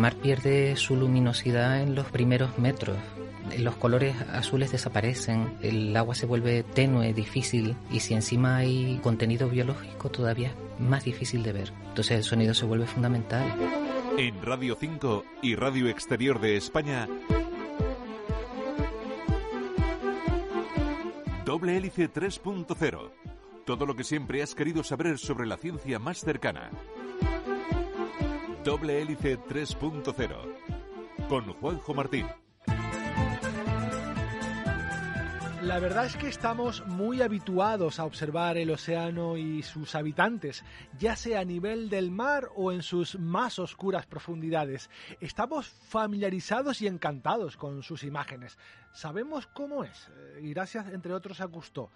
Mar pierde su luminosidad en los primeros metros. Los colores azules desaparecen, el agua se vuelve tenue, difícil y si encima hay contenido biológico todavía es más difícil de ver. Entonces el sonido se vuelve fundamental. En Radio 5 y Radio Exterior de España, Doble Hélice 3.0. Todo lo que siempre has querido saber sobre la ciencia más cercana. Doble Hélice 3.0. Con Juanjo Martín. La verdad es que estamos muy habituados a observar el océano y sus habitantes, ya sea a nivel del mar o en sus más oscuras profundidades. Estamos familiarizados y encantados con sus imágenes. Sabemos cómo es, eh, y gracias entre otros a Gusto.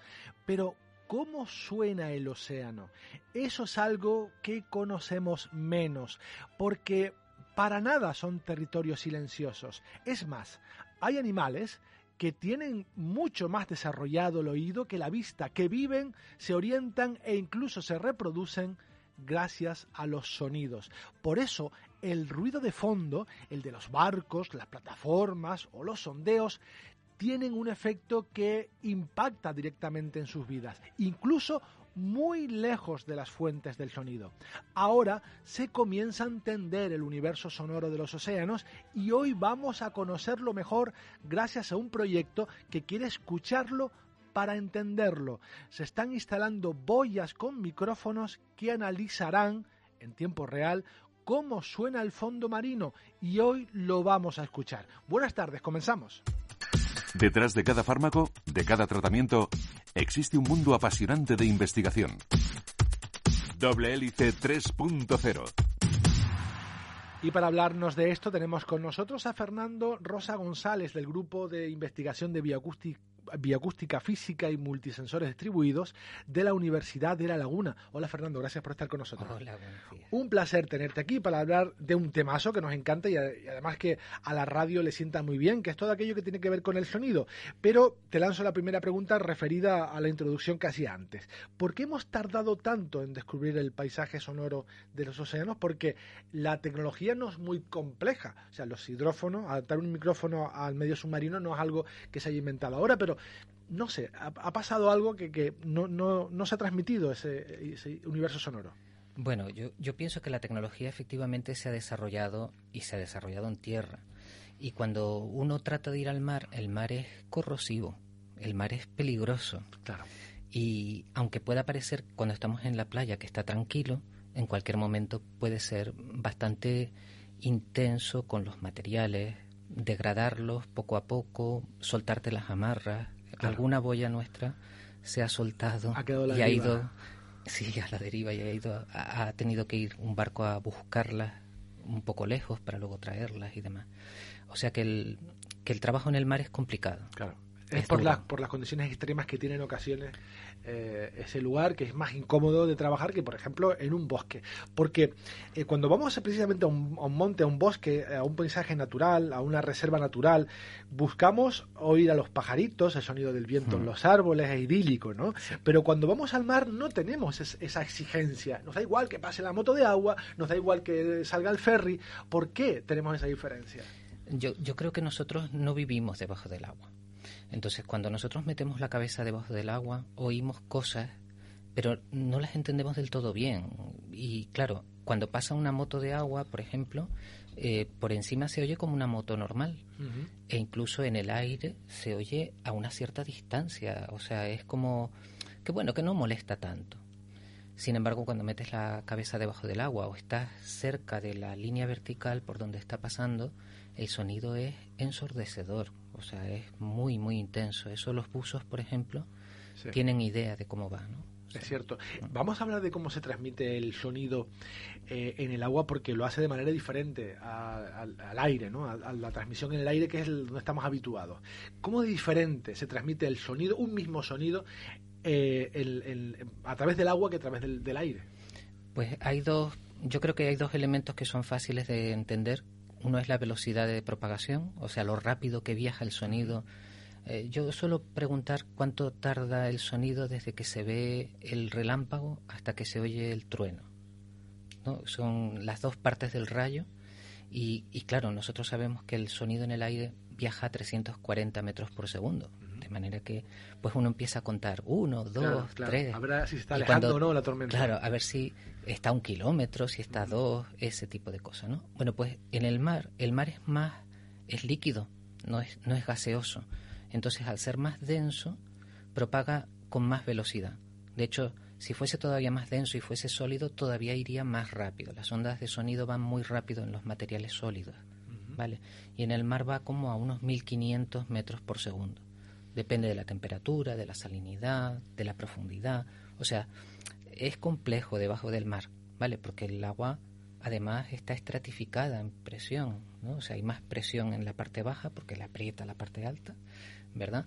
Pero ¿Cómo suena el océano? Eso es algo que conocemos menos, porque para nada son territorios silenciosos. Es más, hay animales que tienen mucho más desarrollado el oído que la vista, que viven, se orientan e incluso se reproducen gracias a los sonidos. Por eso el ruido de fondo, el de los barcos, las plataformas o los sondeos, tienen un efecto que impacta directamente en sus vidas, incluso muy lejos de las fuentes del sonido. Ahora se comienza a entender el universo sonoro de los océanos y hoy vamos a conocerlo mejor gracias a un proyecto que quiere escucharlo para entenderlo. Se están instalando boyas con micrófonos que analizarán en tiempo real cómo suena el fondo marino y hoy lo vamos a escuchar. Buenas tardes, comenzamos. Detrás de cada fármaco, de cada tratamiento, existe un mundo apasionante de investigación. Doble Hélice 3.0. Y para hablarnos de esto tenemos con nosotros a Fernando Rosa González del Grupo de Investigación de Bioacústica Bioacústica Física y Multisensores Distribuidos de la Universidad de La Laguna. Hola Fernando, gracias por estar con nosotros. Hola, Un placer tenerte aquí para hablar de un temazo que nos encanta y, además que a la radio le sienta muy bien, que es todo aquello que tiene que ver con el sonido. Pero te lanzo la primera pregunta referida a la introducción que hacía antes. ¿Por qué hemos tardado tanto en descubrir el paisaje sonoro de los océanos? Porque la tecnología no es muy compleja. O sea, los hidrófonos, adaptar un micrófono al medio submarino no es algo que se haya inventado ahora, pero no sé, ha, pasado algo que, no, se ha transmitido ese, universo sonoro. Bueno, yo, yo pienso que la tecnología efectivamente se ha desarrollado y se ha desarrollado en tierra. Y cuando uno trata de ir al mar, el mar es corrosivo, el mar es peligroso. Claro. Y aunque pueda parecer cuando estamos en la playa que está tranquilo, en cualquier momento puede ser bastante intenso con los materiales, degradarlos poco a poco, soltarte las amarras. Alguna boya nuestra se ha soltado y ha ido sí, a la deriva y ha ido ha, tenido que ir un barco a buscarlas un poco lejos para luego traerlas y demás. O sea que el, que el trabajo en el mar es complicado. Claro. Es, por, las, por las condiciones extremas que tienen ocasiones eh, ese lugar que es más incómodo de trabajar que, por ejemplo, en un bosque. Porque eh, cuando vamos precisamente a un, monte, a un bosque, a un paisaje natural, a una reserva natural, buscamos oír a los pajaritos, el sonido del viento en hmm. los árboles, es idílico, ¿no? Pero cuando vamos al mar no tenemos esa exigencia. Nos da igual que pase la moto de agua, nos da igual que salga el ferry. ¿Por qué tenemos esa diferencia? Yo, yo creo que nosotros no vivimos debajo del agua. Entonces, cuando nosotros metemos la cabeza debajo del agua, oímos cosas, pero no las entendemos del todo bien. Y claro, cuando pasa una moto de agua, por ejemplo, eh, por encima se oye como una moto normal. E incluso en el aire se oye a una cierta distancia. O sea, es como que bueno, que no molesta tanto. Sin embargo, cuando metes la cabeza debajo del agua o estás cerca de la línea vertical por donde está pasando, el sonido es ensordecedor, o sea, es muy, muy intenso. Eso los buzos, por ejemplo, tienen idea de cómo va, ¿no? O Es cierto. Vamos a hablar de cómo se transmite el sonido eh, en el agua porque lo hace de manera diferente al, aire, ¿no? A, la transmisión en el aire que es donde estamos habituados. ¿Cómo de diferente se transmite el sonido, un mismo sonido, eh, a través del agua que a través del, aire? Pues hay dos, yo creo que hay dos elementos que son fáciles de entender. Uno es la velocidad de propagación, o sea, lo rápido que viaja el sonido. Eh, yo suelo preguntar cuánto tarda el sonido desde que se ve el relámpago hasta que se oye el trueno. Son las dos partes del rayo y, claro, nosotros sabemos que el sonido en el aire viaja a 340 metros por segundo. De manera que pues uno empieza a contar uno, dos, tres. A ver si está alejando o no la tormenta. Claro, a ver si está a un kilómetro, si está a dos, ese tipo de cosas, ¿no? Bueno, pues en el mar, el mar es más, es líquido, no es, no es gaseoso. Entonces, al ser más denso, propaga con más velocidad. De hecho, si fuese todavía más denso y fuese sólido, todavía iría más rápido. Las ondas de sonido van muy rápido en los materiales sólidos, ¿vale? Y en el mar va como a unos 1500 metros por segundo. Depende de la temperatura, de la salinidad, de la profundidad. O sea, es complejo debajo del mar, ¿vale? Porque el agua además está estratificada en presión, ¿no? O sea, hay más presión en la parte baja porque le aprieta la parte alta, ¿verdad?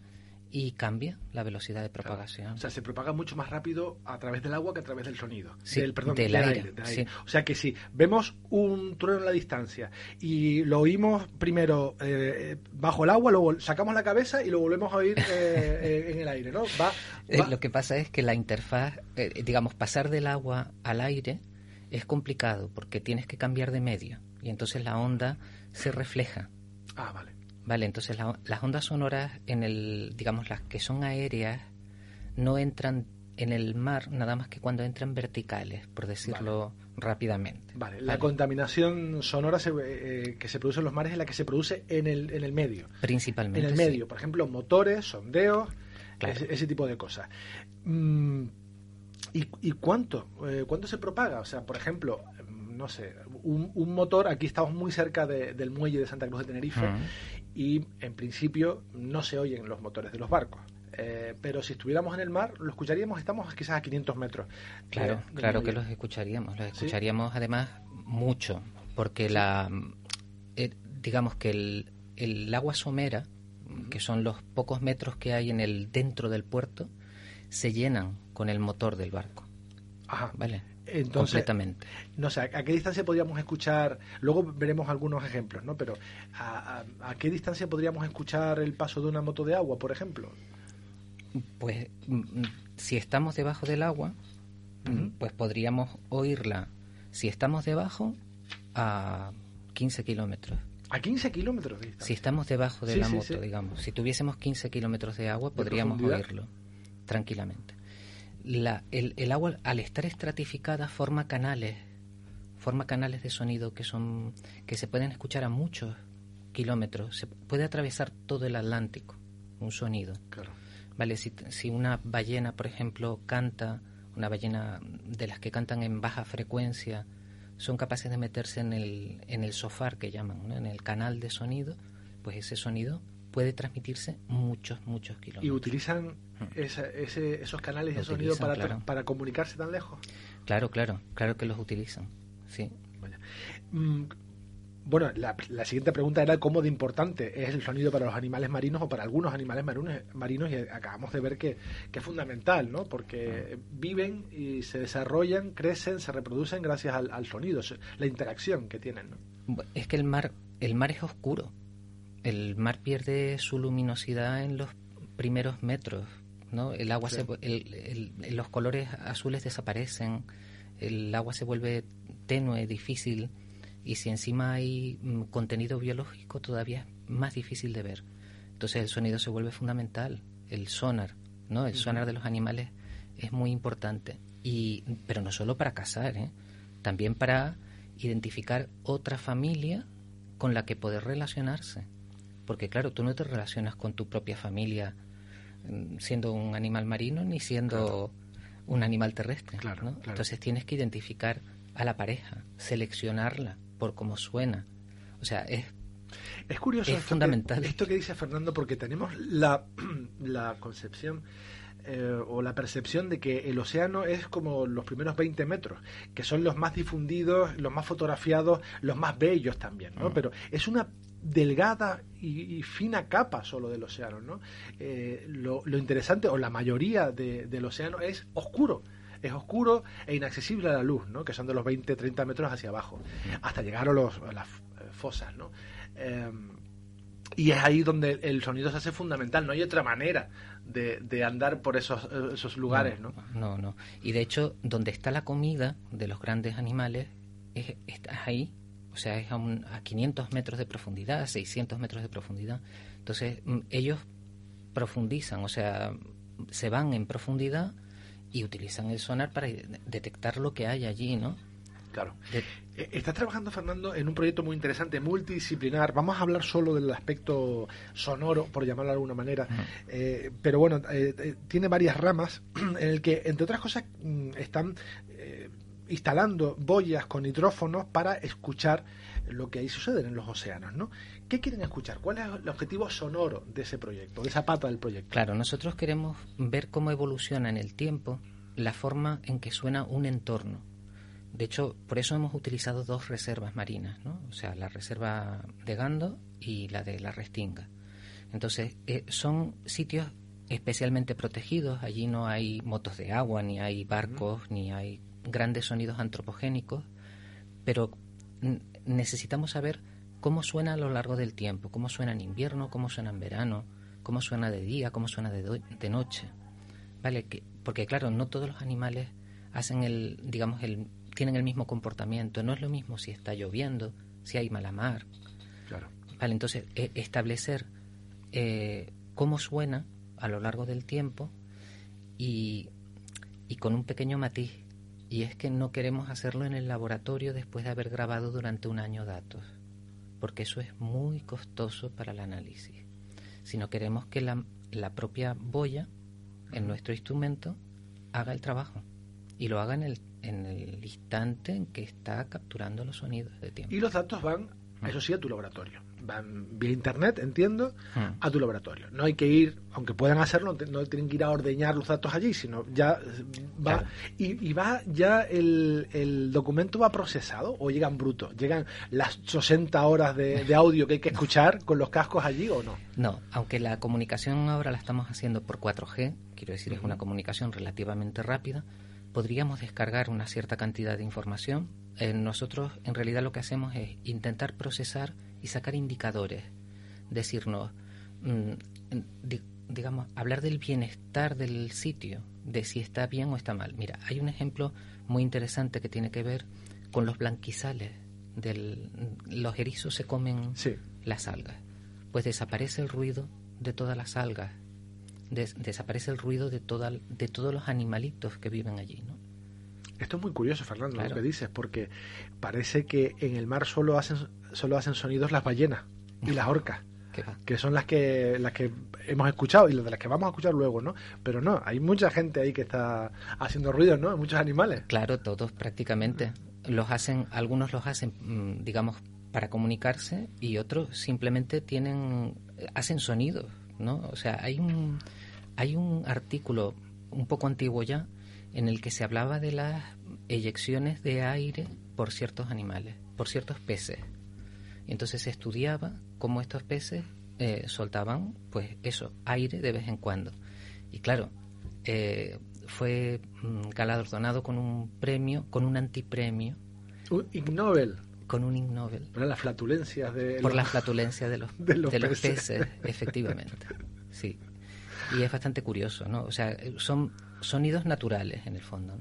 Y cambia la velocidad de propagación. O sea, se propaga mucho más rápido a través del agua que a través del sonido. Sí, del, perdón, del, aire. O sea que si vemos un trueno a la distancia y lo oímos primero eh, bajo el agua, luego sacamos la cabeza y lo volvemos a oír eh, eh, en el aire, ¿no? Va, Lo que pasa es que la interfaz, digamos, pasar del agua al aire es complicado porque tienes que cambiar de medio y entonces la onda se refleja. Ah, vale. Vale, entonces las ondas sonoras, en el, digamos, las que son aéreas, no entran en el mar nada más que cuando entran verticales, por decirlo rápidamente. Vale, la contaminación sonora eh, que se produce en los mares es la que se produce en el, en el medio. Principalmente. En el medio, por ejemplo, motores, sondeos, ese, tipo de cosas. Mm, ¿y, cuánto? Eh, ¿Cuánto se propaga? O sea, por ejemplo, no sé, un, motor, aquí estamos muy cerca del muelle de Santa Cruz de Tenerife, y en principio no se oyen los motores de los barcos. Eh, pero si estuviéramos en el mar, lo escucharíamos, estamos quizás a 500 metros. Claro, claro que los escucharíamos, los escucharíamos además mucho, porque la, eh, digamos que el, el agua somera, que son los pocos metros que hay en el dentro del puerto, se llenan con el motor del barco. Ajá. ¿Vale? Entonces, completamente. No sé, ¿a qué distancia podríamos escuchar? Luego veremos algunos ejemplos, ¿no? Pero ¿a, qué distancia podríamos escuchar el paso de una moto de agua, por ejemplo? Pues mm, si estamos debajo del agua, mm, pues podríamos oírla. Si estamos debajo, a 15 kilómetros. ¿A 15 kilómetros de Si estamos debajo de la moto, digamos. Si tuviésemos 15 kilómetros de agua, podríamos oírlo tranquilamente la, el, el, agua al estar estratificada forma canales, forma canales de sonido que son que se pueden escuchar a muchos kilómetros. Se puede atravesar todo el Atlántico un sonido. Vale, si, si una ballena, por ejemplo, canta, una ballena de las que cantan en baja frecuencia, son capaces de meterse en el, en el sofá que llaman, en el canal de sonido, pues ese sonido puede transmitirse muchos, muchos kilómetros. ¿Y utilizan esos canales de sonido para, para comunicarse tan lejos? Claro, claro, claro que los utilizan, sí. Mm, bueno, la, siguiente pregunta era cómo de importante es el sonido para los animales marinos o para algunos animales marinos, marinos y acabamos de ver que, que es fundamental, ¿no? Porque ah. viven y se desarrollan, crecen, se reproducen gracias al, al, sonido, la interacción que tienen, ¿no? Es que el mar, el mar es oscuro, el mar pierde su luminosidad en los primeros metros, ¿no? El agua se, los colores azules desaparecen, el agua se vuelve tenue, difícil, y si encima hay mm, contenido biológico todavía es más difícil de ver. Entonces el sonido se vuelve fundamental, el sonar, ¿no? El sonar de los animales es muy importante. Y, pero no solo para cazar, ¿eh? también para identificar otra familia con la que poder relacionarse. Porque claro, tú no te relacionas con tu propia familia mm, siendo un animal marino ni siendo un animal terrestre. Claro, Entonces tienes que identificar a la pareja, seleccionarla por cómo suena. O sea, es es curioso es fundamental. esto que dice Fernando porque tenemos la, la concepción eh, o la percepción de que el océano es como los primeros 20 metros, que son los más difundidos, los más fotografiados, los más bellos también, ¿no? Mm. Pero es una delgada y, fina capa solo del océano, ¿no? Eh, lo, interesante, o la mayoría del océano, es oscuro es oscuro e inaccesible a la luz, ¿no? que son de los 20-30 metros hacia abajo, hasta llegar a, los, las fosas. ¿no? Em, y es ahí donde el sonido se hace fundamental, no hay otra manera de, andar por esos, esos lugares, ¿no? ¿no? No, Y de hecho, donde está la comida de los grandes animales, es, está ahí, o sea, es a, a 500 metros de profundidad, 600 metros de profundidad. Entonces, mm, ellos profundizan, o sea, se van en profundidad y utilizan el sonar para detectar lo que hay allí, ¿no? Claro. Eh, estás trabajando, Fernando, en un proyecto muy interesante, multidisciplinar. Vamos a hablar solo del aspecto sonoro, por llamarlo de alguna manera. Eh, pero bueno, eh, tiene varias ramas en el que, entre otras cosas, mm, están instalando boyas con hidrófonos para escuchar lo que ahí sucede en los océanos, ¿no? ¿Qué quieren escuchar? ¿Cuál es el objetivo sonoro de ese proyecto, de esa pata del proyecto? Claro, nosotros queremos ver cómo evoluciona en el tiempo la forma en que suena un entorno. De hecho, por eso hemos utilizado dos reservas marinas, ¿no? O sea, la reserva de Gando y la de la Restinga. Entonces, eh, son sitios especialmente protegidos. Allí no hay motos de agua, ni hay barcos, ni hay grandes sonidos antropogénicos, pero necesitamos saber cómo suena a lo largo del tiempo, cómo suena en invierno, cómo suena en verano, cómo suena de día, cómo suena de, de noche. ¿Vale? Que, porque claro, no todos los animales hacen el, digamos, el, tienen el mismo comportamiento. No es lo mismo si está lloviendo, si hay mala mar. Claro. Vale, entonces e, establecer eh, cómo suena a lo largo del tiempo y, y con un pequeño matiz y es que no queremos hacerlo en el laboratorio después de haber grabado durante un año datos, porque eso es muy costoso para el análisis. Sino queremos que la, la propia boya en nuestro instrumento haga el trabajo y lo haga en el, en el instante en que está capturando los sonidos de tiempo. Y los datos van, eso sí, a tu laboratorio van vía internet, entiendo, hmm. a tu laboratorio. No hay que ir, aunque puedan hacerlo, no tienen que ir a ordeñar los datos allí, sino ya va y, va ya el, documento va procesado o llegan brutos, llegan las 60 horas de, audio que hay que escuchar con los cascos allí o no. No, aunque la comunicación ahora la estamos haciendo por 4G, quiero decir, es una comunicación relativamente rápida, podríamos descargar una cierta cantidad de información. Eh, nosotros en realidad lo que hacemos es intentar procesar y sacar indicadores, decirnos, mm, digamos, hablar del bienestar del sitio, de si está bien o está mal. Mira, hay un ejemplo muy interesante que tiene que ver con los blanquizales. Del, los erizos se comen las algas. Pues desaparece el ruido de todas las algas. Desaparece el ruido de, toda, de todos los animalitos que viven allí, ¿no? Esto es muy curioso, Fernando, lo que dices, porque parece que en el mar solo hacen, solo hacen sonidos las ballenas y las orcas. que son las que las que hemos escuchado y las de las que vamos a escuchar luego, ¿no? Pero no, hay mucha gente ahí que está haciendo ruidos, ¿no? Muchos animales. Claro, todos prácticamente. Los hacen, algunos los hacen, mm, digamos, para comunicarse y otros simplemente tienen, hacen sonidos, ¿no? O sea, hay un, hay un artículo un poco antiguo ya en el que se hablaba de las eyecciones de aire por ciertos animales, por ciertos peces. Y entonces se estudiaba cómo estos peces eh, soltaban, pues eso, aire de vez en cuando. Y claro, eh, fue mm, galardonado con un premio, con un antipremio. Un Ig Nobel. Con un Ig Nobel. Por las flatulencias de Por las flatulencias de los, de los, peces. efectivamente. Sí. Y es bastante curioso, ¿no? O sea, son sonidos naturales en el fondo.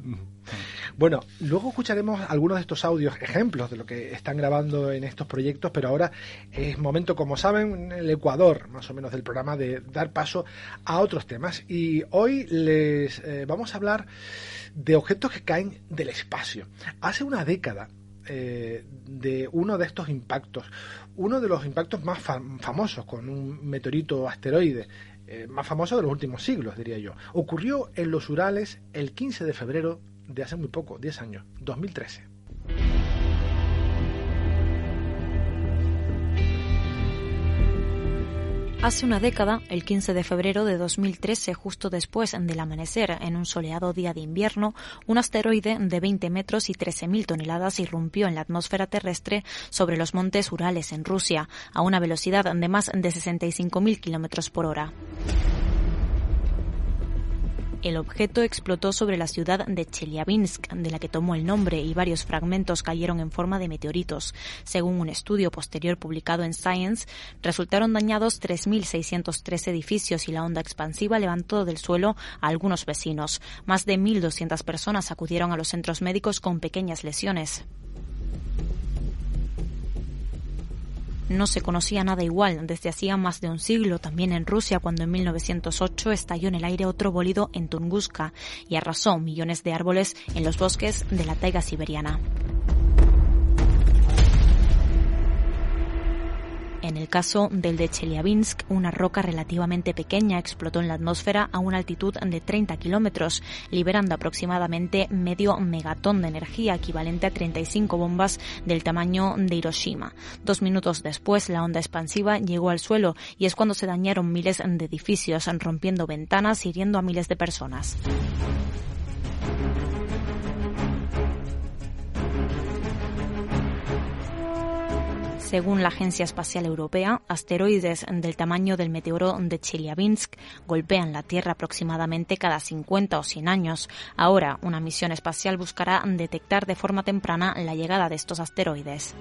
Bueno, luego escucharemos algunos de estos audios, ejemplos de lo que están grabando en estos proyectos, pero ahora es momento, como saben, en el Ecuador, más o menos del programa, de dar paso a otros temas. Y hoy les eh, vamos a hablar de objetos que caen del espacio. Hace una década eh, de uno de estos impactos, uno de los impactos más famosos con un meteorito asteroide eh, más famoso de los últimos siglos, diría yo. Ocurrió en los Urales el 15 de febrero de hace muy poco, 10 años, 2013. Hace una década, el 15 de febrero de 2013, justo después del amanecer, en un soleado día de invierno, un asteroide de 20 metros y 13.000 toneladas irrumpió en la atmósfera terrestre sobre los montes Urales en Rusia, a una velocidad de más de 65.000 kilómetros por hora. El objeto explotó sobre la ciudad de Chelyabinsk, de la que tomó el nombre, y varios fragmentos cayeron en forma de meteoritos. Según un estudio posterior publicado en Science, resultaron dañados 3.603 edificios y la onda expansiva levantó del suelo a algunos vecinos. Más de 1.200 personas acudieron a los centros médicos con pequeñas lesiones. No se conocía nada igual desde hacía más de un siglo, también en Rusia, cuando en 1908 estalló en el aire otro bólido en Tunguska y arrasó millones de árboles en los bosques de la taiga siberiana. En el caso del de Chelyabinsk, una roca relativamente pequeña explotó en la atmósfera a una altitud de 30 kilómetros, liberando aproximadamente medio megatón de energía, equivalente a 35 bombas del tamaño de Hiroshima. Dos minutos después, la onda expansiva llegó al suelo y es cuando se dañaron miles de edificios, rompiendo ventanas y hiriendo a miles de personas. Según la Agencia Espacial Europea, asteroides del tamaño del meteoro de Chelyabinsk golpean la Tierra aproximadamente cada 50 o 100 años. Ahora, una misión espacial buscará detectar de forma temprana la llegada de estos asteroides.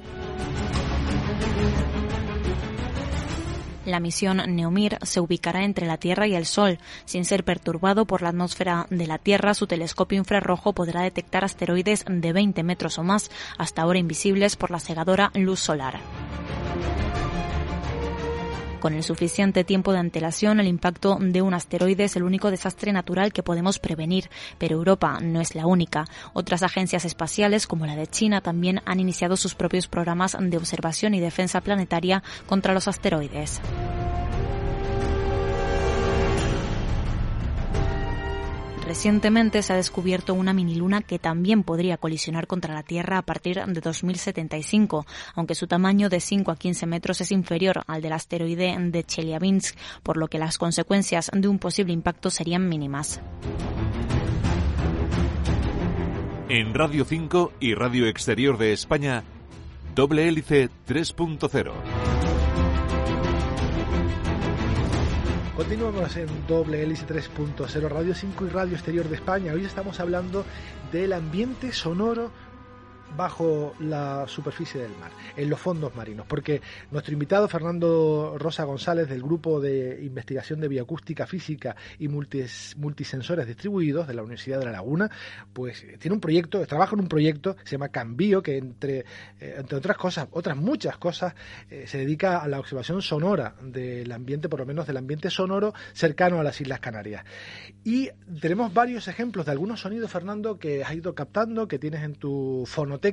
La misión Neomir se ubicará entre la Tierra y el Sol. Sin ser perturbado por la atmósfera de la Tierra, su telescopio infrarrojo podrá detectar asteroides de 20 metros o más, hasta ahora invisibles por la cegadora luz solar. Con el suficiente tiempo de antelación, el impacto de un asteroide es el único desastre natural que podemos prevenir, pero Europa no es la única. Otras agencias espaciales, como la de China, también han iniciado sus propios programas de observación y defensa planetaria contra los asteroides. Recientemente se ha descubierto una miniluna que también podría colisionar contra la Tierra a partir de 2075, aunque su tamaño de 5 a 15 metros es inferior al del asteroide de Chelyabinsk, por lo que las consecuencias de un posible impacto serían mínimas. En Radio 5 y Radio Exterior de España, doble hélice 3.0. Continuamos en doble hélice 3.0 Radio 5 y Radio Exterior de España. Hoy estamos hablando del ambiente sonoro bajo la superficie del mar, en los fondos marinos, porque nuestro invitado Fernando Rosa González del Grupo de Investigación de Bioacústica Física y Multisensores Distribuidos de la Universidad de La Laguna, pues tiene un proyecto, trabaja en un proyecto, se llama Cambio, que entre, eh, entre otras cosas, otras muchas cosas, eh, se dedica a la observación sonora del ambiente, por lo menos del ambiente sonoro cercano a las Islas Canarias. Y tenemos varios ejemplos de algunos sonidos, Fernando, que has ido captando, que tienes en tu fonoteca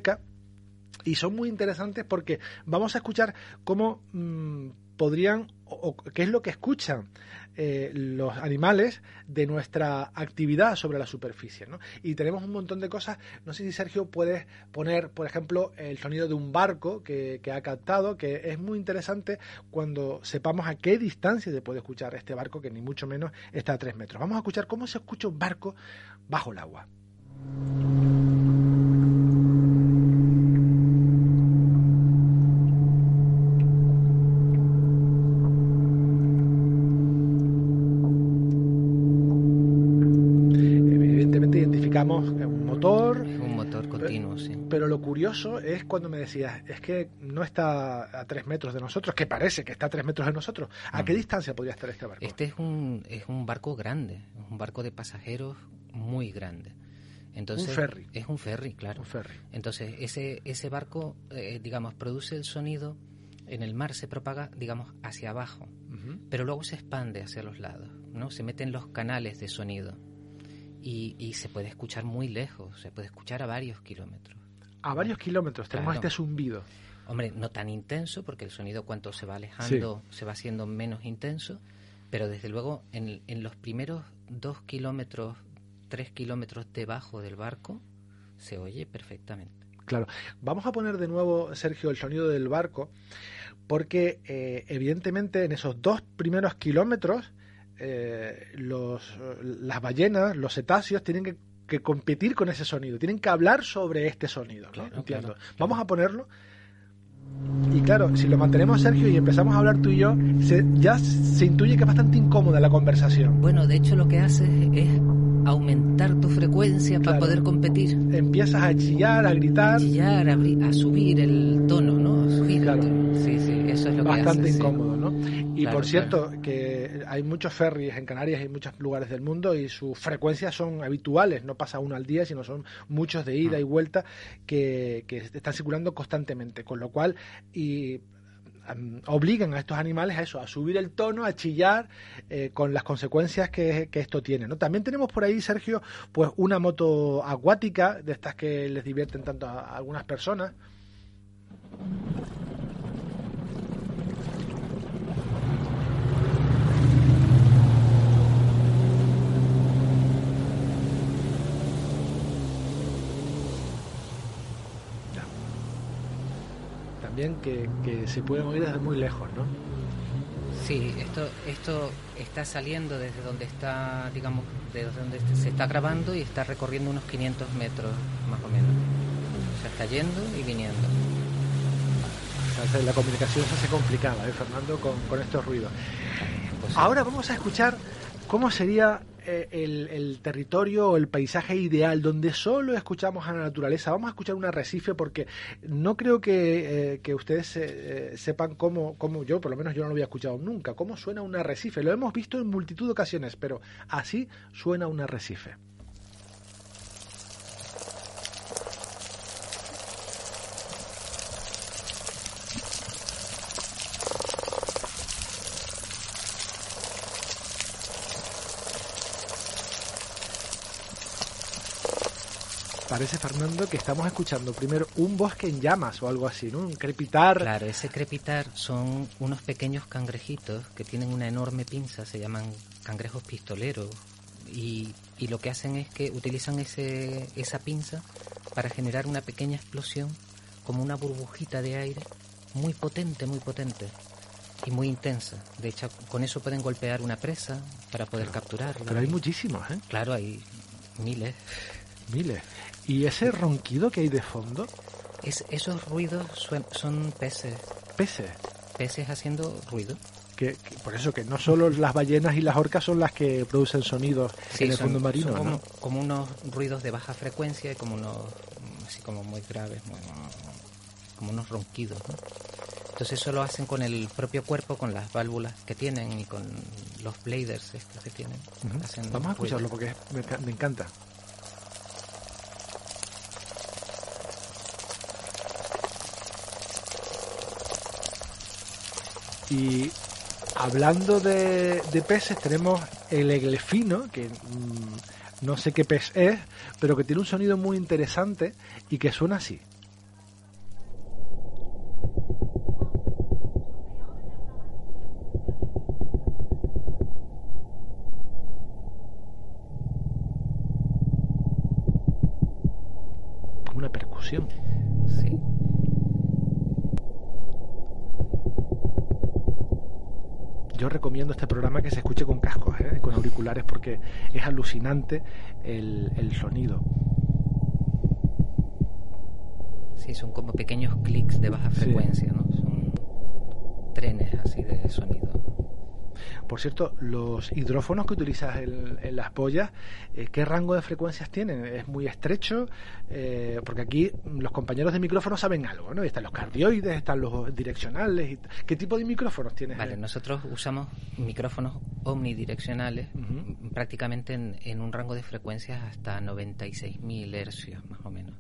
y son muy interesantes porque vamos a escuchar cómo mm, podrían o, qué es lo que escuchan eh, los animales de nuestra actividad sobre la superficie. Y tenemos un montón de cosas. No sé si Sergio puedes poner, por ejemplo, el sonido de un barco que, ha captado, que es muy interesante cuando sepamos a qué distancia se puede escuchar este barco, que ni mucho menos está a tres metros. Vamos a escuchar cómo se escucha un barco bajo el agua. un motor. un pero, lo curioso es cuando me decías, es que no está a tres metros de nosotros, que parece que está a tres metros de nosotros. ¿A qué distancia podría estar este barco? Este es un, es un barco grande, un barco de pasajeros muy grande. Entonces, un ferry. Es un ferry, claro. Un ferry. Entonces, ese, ese barco, eh, digamos, produce el sonido, en el mar se propaga, digamos, hacia abajo, pero luego se expande hacia los lados, ¿no? Se meten los canales de sonido y, se puede escuchar muy lejos, se puede escuchar a varios kilómetros. A varios kilómetros tenemos este zumbido. Hombre, no tan intenso, porque el sonido cuanto se va alejando se va haciendo menos intenso, pero desde luego en, en los primeros dos kilómetros, tres kilómetros debajo del barco, se oye perfectamente. Claro. Vamos a poner de nuevo, Sergio, el sonido del barco, porque eh, evidentemente en esos dos primeros kilómetros eh, los, las ballenas, los cetáceos, tienen que, competir con ese sonido, tienen que hablar sobre este sonido. Entiendo. Vamos a ponerlo. Y claro, si lo mantenemos, Sergio, y empezamos a hablar tú y yo, ya se intuye que es bastante incómoda la conversación. Bueno, de hecho lo que hace es aumentar tu frecuencia para poder competir. Empiezas a chillar, a gritar. A chillar, a, subir el tono, ¿no? A subir claro. Sí, sí, eso es lo Bastante que hace, incómodo, ¿no? Y por cierto, que hay muchos ferries en Canarias y en muchos lugares del mundo y sus frecuencias son habituales, no pasa uno al día, sino son muchos de ida y vuelta que, que están circulando constantemente, con lo cual y obligan a estos animales a eso, a subir el tono, a chillar, eh, con las consecuencias que, esto tiene. ¿no? También tenemos por ahí, Sergio, pues una moto acuática, de estas que les divierten tanto a algunas personas. También que, se pueden oír desde muy lejos, ¿no? Sí, esto, esto está saliendo desde donde está, digamos, desde donde se está grabando y está recorriendo unos 500 metros más o menos. O sea, está yendo y viniendo. la comunicación se hace complicada, ¿eh, Fernando, con, con estos ruidos. Pues Ahora vamos a escuchar cómo sería eh, el, territorio o el paisaje ideal donde solo escuchamos a la naturaleza. Vamos a escuchar un arrecife porque no creo que, eh, ustedes eh, sepan cómo, cómo yo, por lo menos yo no lo había escuchado nunca, cómo suena un arrecife. Lo hemos visto en multitud de ocasiones, pero así suena un arrecife. Parece, Fernando, que estamos escuchando primero un bosque en llamas o algo así, ¿no? Un crepitar. Claro, ese crepitar son unos pequeños cangrejitos que tienen una enorme pinza, se llaman cangrejos pistoleros. Y, y lo que hacen es que utilizan ese, esa pinza para generar una pequeña explosión, como una burbujita de aire, muy potente, muy potente y muy intensa. De hecho, con eso pueden golpear una presa para poder capturarla. Pero hay muchísimos, ¿eh? Claro, hay miles. Miles. ¿Y ese ronquido que hay de fondo? Es, esos ruidos son peces. ¿Peces? Peces haciendo ruido. Que, por eso que no solo las ballenas y las orcas son las que producen sonidos en el fondo marino, como, como, unos ruidos de baja frecuencia y como unos así como muy graves, como unos ronquidos. Entonces eso lo hacen con el propio cuerpo, con las válvulas que tienen y con los bladers estos que tienen. Vamos a escucharlo porque me encanta. Y hablando de, peces, tenemos el eglefino, que mm, no sé qué pez es, pero que tiene un sonido muy interesante y que suena así. Una percusión. Sí. yo recomiendo este programa que se escuche con cascos, ¿eh? con auriculares, porque es alucinante el, sonido. Sí, son como pequeños clics de baja frecuencia, ¿no? Son trenes así de sonido. Por cierto, los hidrófonos que utilizas en, las pollas, eh, ¿qué rango de frecuencias tienen? ¿Es muy estrecho? Eh, porque aquí los compañeros de micrófono saben algo, ¿no? Están los cardioides, están los direccionales. ¿Qué tipo de micrófonos tienes? Vale, nosotros usamos micrófonos omnidireccionales prácticamente en, un rango de frecuencias hasta 96.000 hercios, más o menos.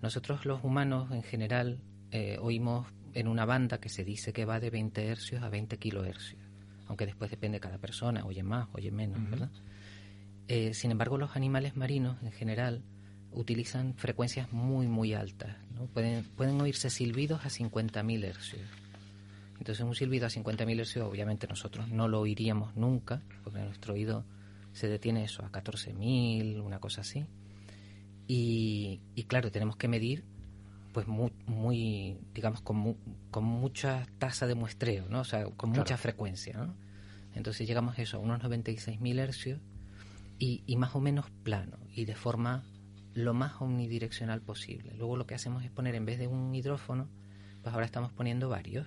Nosotros los humanos en general eh, oímos en una banda que se dice que va de 20 hercios a 20 kilohercios aunque después depende de cada persona, oye más, oye menos, ¿verdad? Eh, sin embargo, los animales marinos en general utilizan frecuencias muy, muy altas. ¿no? Pueden, pueden oírse silbidos a 50.000 hercios. Entonces, un silbido a 50.000 hercios, obviamente nosotros no lo oiríamos nunca, porque nuestro oído se detiene eso a 14.000, una cosa así. Y, y claro, tenemos que medir pues muy, muy digamos, con, con mucha tasa de muestreo, ¿no? O sea, con mucha frecuencia, ¿no? Entonces llegamos a eso, a unos 96.000 hercios y, y más o menos plano y de forma lo más omnidireccional posible. Luego lo que hacemos es poner en vez de un hidrófono, pues ahora estamos poniendo varios,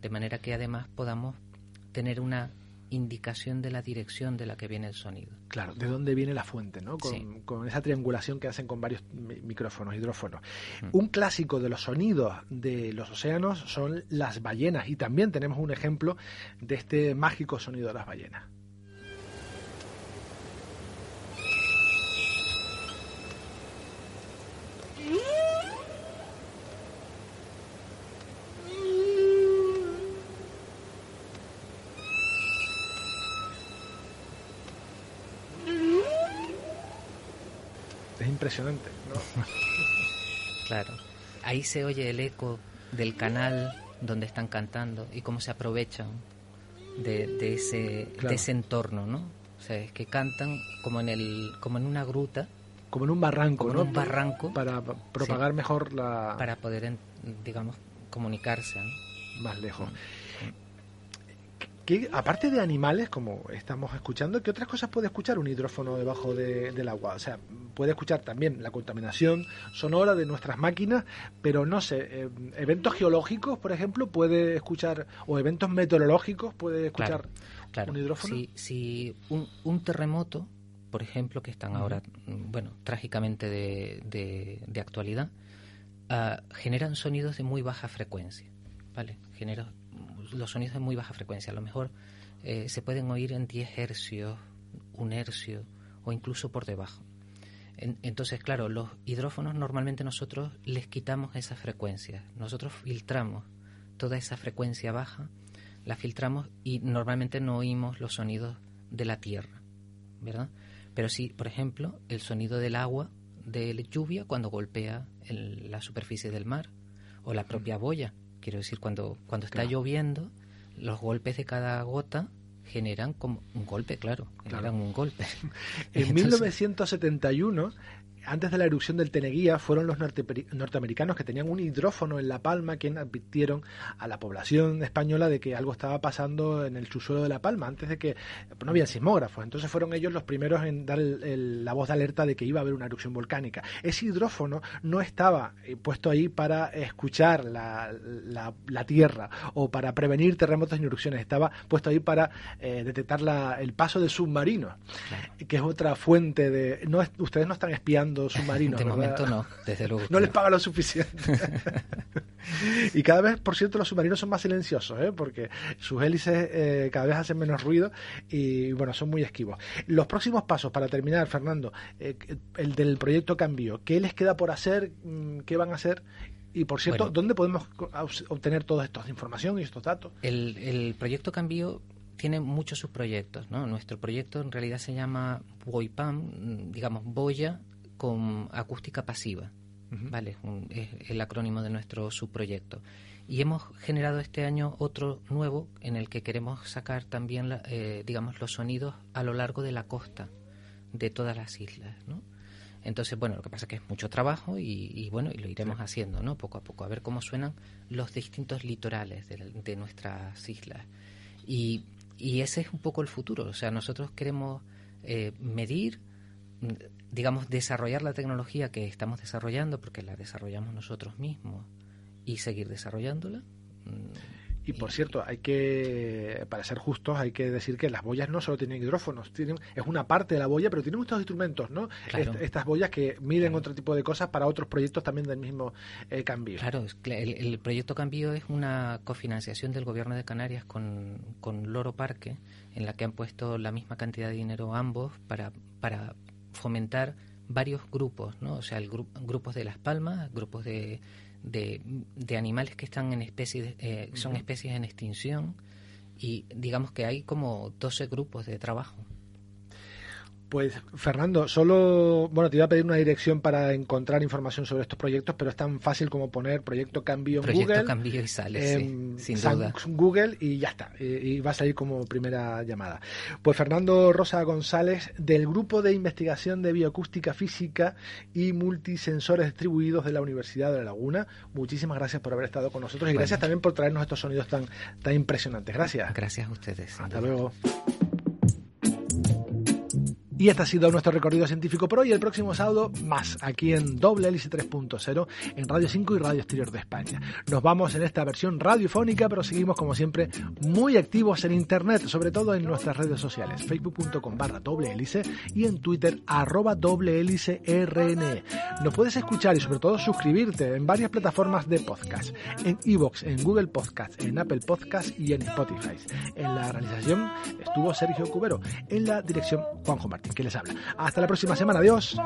de manera que además podamos tener una indicación de la dirección de la que viene el sonido. Claro, de dónde viene la fuente, ¿no? Con, esa triangulación que hacen con varios micrófonos, hidrófonos. Mm. Un clásico de los sonidos de los océanos son las ballenas y también tenemos un ejemplo de este mágico sonido de las ballenas. Impresionante, ¿no? claro. Ahí se oye el eco del canal donde están cantando y cómo se aprovechan de, ese, ese entorno, ¿no? O sea, es que cantan como en, el, como en una gruta. Como en un barranco, como ¿no? En un barranco. Para propagar mejor la... Para poder, digamos, comunicarse. Más lejos aparte de animales, como estamos escuchando, ¿qué otras cosas puede escuchar un hidrófono debajo del agua? O sea, puede escuchar también la contaminación sonora de nuestras máquinas, pero no sé, eh, eventos geológicos, por ejemplo, puede escuchar, o eventos meteorológicos, puede escuchar un hidrófono. Si, si un, terremoto, por ejemplo, que están ahora, bueno, trágicamente de, de, actualidad, uh, generan sonidos de muy baja frecuencia, ¿vale? Genera, los sonidos de muy baja frecuencia. A lo mejor eh, se pueden oír en 10 hercios, un hercio o incluso por debajo. entonces, claro, los hidrófonos normalmente nosotros les quitamos esas frecuencias. Nosotros filtramos toda esa frecuencia baja, la filtramos y normalmente no oímos los sonidos de la tierra, ¿verdad? Pero sí, por ejemplo, el sonido del agua de la lluvia cuando golpea la superficie del mar o la propia boya Quiero decir, cuando, cuando está lloviendo, los golpes de cada gota generan como un golpe, claro, generan un golpe. en 1971 antes de la erupción del Teneguía fueron los norteamericanos que tenían un hidrófono en La Palma quienes advirtieron a la población española de que algo estaba pasando en el subsuelo de La Palma, antes de que pues, no había sismógrafos. Entonces fueron ellos los primeros en dar la voz de alerta de que iba a haber una erupción volcánica. Ese hidrófono no estaba eh, puesto ahí para escuchar la, tierra o para prevenir terremotos y erupciones, estaba puesto ahí para eh, detectar el paso de submarinos, que es otra fuente de... No, ustedes no están espiando submarinos. De momento no, desde luego. no les paga lo suficiente. y cada vez, por cierto, los submarinos son más silenciosos, ¿eh? porque sus hélices eh, cada vez hacen menos ruido y, bueno, son muy esquivos. Los próximos pasos, para terminar, Fernando, eh, el del proyecto Cambio, ¿qué les queda por hacer? Mm, ¿Qué van a hacer? Y por cierto, ¿dónde podemos obtener toda esta información y estos datos? El, el proyecto Cambio tiene muchos subproyectos, ¿no? Nuestro proyecto en realidad se llama BOIPAM, digamos, Boya con acústica pasiva. ¿vale? es el acrónimo de nuestro subproyecto. Y hemos generado este año otro nuevo en el que queremos sacar también, eh, digamos, los sonidos a lo largo de la costa de todas las islas, ¿no? Entonces, bueno, lo que pasa es que es mucho trabajo y, bueno, y lo iremos haciendo, ¿no? Poco a poco, a ver cómo suenan los distintos litorales de, nuestras islas. Y, y, ese es un poco el futuro, o sea, nosotros queremos eh, medir digamos, desarrollar la tecnología que estamos desarrollando, porque la desarrollamos nosotros mismos, y seguir desarrollándola. Mm, y por cierto, hay que, para ser justos, hay que decir que las boyas no solo tienen hidrófonos, tienen, es una parte de la boya, pero tienen muchos instrumentos, ¿no? estas boyas que miden otro tipo de cosas para otros proyectos también del mismo eh, cambio. Claro, el, el, proyecto Cambio es una cofinanciación del gobierno de Canarias con, con Loro Parque, en la que han puesto la misma cantidad de dinero ambos para, para fomentar varios grupos, ¿no? O sea, el grupos de las palmas, grupos de, de, animales que están en especies, eh, son especies en extinción y digamos que hay como 12 grupos de trabajo. Pues Fernando, solo, bueno, te iba a pedir una dirección para encontrar información sobre estos proyectos, pero es tan fácil como poner proyecto cambio en proyecto Google. cambio y sale, em, sí, sin duda. Google y ya está, y va a salir como primera llamada. Pues Fernando Rosa González, del Grupo de Investigación de Bioacústica Física y Multisensores Distribuidos de la Universidad de La Laguna, muchísimas gracias por haber estado con nosotros y gracias también por traernos estos sonidos tan, tan impresionantes. Gracias. Gracias a ustedes. Hasta luego. Y este ha sido nuestro recorrido científico pro y el próximo sábado más aquí en Doble Hélice 3.0 en Radio 5 y Radio Exterior de España. Nos vamos en esta versión radiofónica, pero seguimos como siempre muy activos en internet, sobre todo en nuestras redes sociales, facebook.com barra doble hélice y en Twitter arroba doble hélice RNE. Nos puedes escuchar y sobre todo suscribirte en varias plataformas de podcast, en Evox, en Google Podcast, en Apple Podcast y en Spotify. En la realización estuvo Sergio Cubero, en la dirección Juanjo Martín que les habla. Hasta la próxima semana. Adiós.